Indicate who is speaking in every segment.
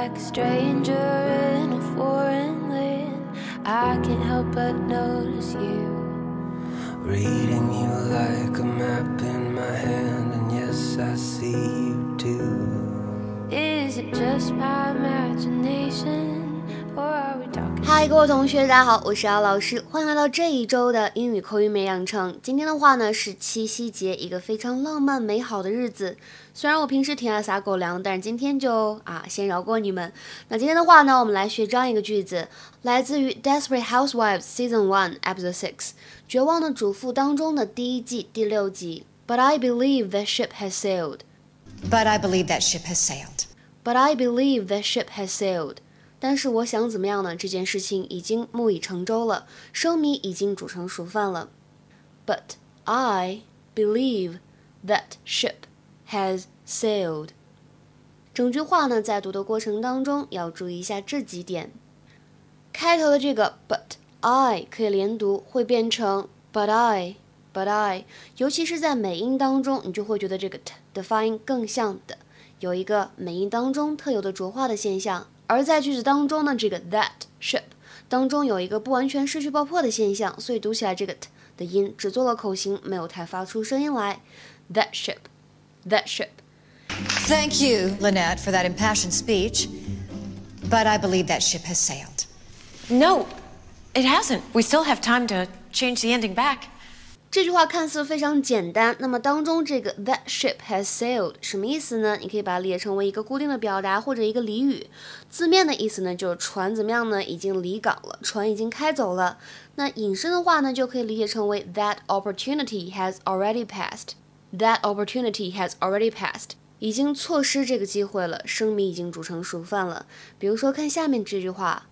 Speaker 1: like a stranger in a foreign land. I can't help but notice you.
Speaker 2: Reading you like a map in my hand, and yes, I see you too.
Speaker 1: Is it just my imagination?
Speaker 3: 嗨，各位同学，大家好，我是姚老师，欢迎来到这一周的英语口语美养成。今天的话呢是七夕节，一个非常浪漫美好的日子。虽然我平时挺爱撒狗粮，但是今天就啊先饶过你们。那今天的话呢，我们来学这样一个句子，来自于《Desperate Housewives》Season One Episode Six，《绝望的主妇》当中的第一季第六集。But I believe that ship has sailed.
Speaker 4: But I believe that ship has sailed.
Speaker 3: But I believe that ship has sailed. 但是我想怎么样呢？这件事情已经木已成舟了，生米已经煮成熟饭了。But I believe that ship has sailed。整句话呢，在读的过程当中要注意一下这几点。开头的这个 but I 可以连读，会变成 but I but I，尤其是在美音当中，你就会觉得这个 t 的发音更像的，有一个美音当中特有的浊化的现象。而在句子当中呢，这个 that ship 当中有一个不完全失去爆破的现象，所以读起来这个 t 的音只做了口型，没有太发出声音来。That ship, that ship.
Speaker 4: Thank you, Lynette, for that impassioned speech. But I believe that ship has sailed.
Speaker 5: No, it hasn't. We still have time to change the ending back.
Speaker 3: 这句话看似非常简单，那么当中这个 that ship has sailed 什么意思呢？你可以把它理解成为一个固定的表达或者一个俚语。字面的意思呢，就是船怎么样呢？已经离港了，船已经开走了。那引申的话呢，就可以理解成为 that opportunity has already passed。That opportunity has already passed，已经错失这个机会了，生米已经煮成熟饭了。比如说，看下面这句话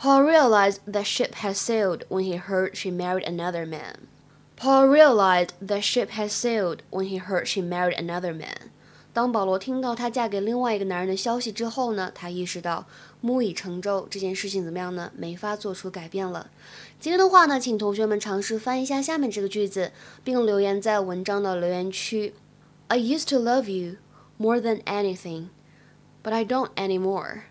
Speaker 3: ：Paul realized that ship has sailed when he heard she married another man. Paul realized that ship had sailed when he heard she married another man. 当保罗听到她嫁给另外一个男人的消息之后呢，他意识到木已成舟，这件事情怎么样呢？没法做出改变了。今天的话呢，请同学们尝试翻译一下下面这个句子，并留言在文章的留言区。I used to love you more than anything, but I don't anymore.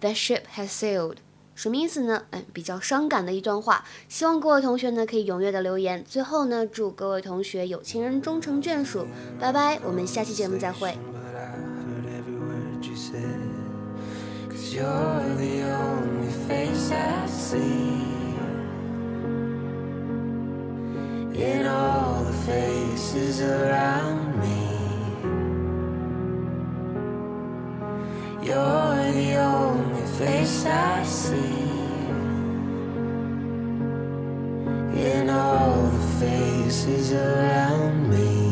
Speaker 3: That ship has sailed. 什么意思呢？嗯，比较伤感的一段话。希望各位同学呢可以踊跃的留言。最后呢，祝各位同学有情人终成眷属。拜拜，我们下期节目再会。
Speaker 2: You're the only face I see in all the faces around me. You're the only face I see in all the faces around me.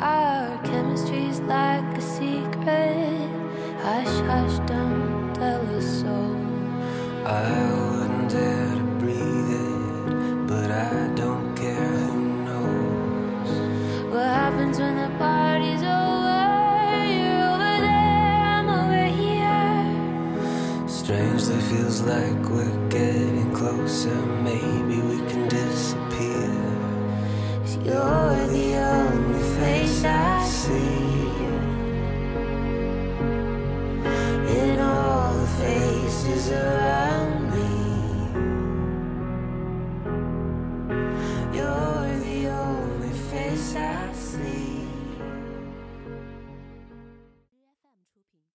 Speaker 1: Our chemistry's like a secret. Hush, hush, don't tell a soul.
Speaker 2: I wouldn't feels like we're getting closer. Maybe we can disappear.
Speaker 1: you're the only face I see.
Speaker 2: In all the faces around.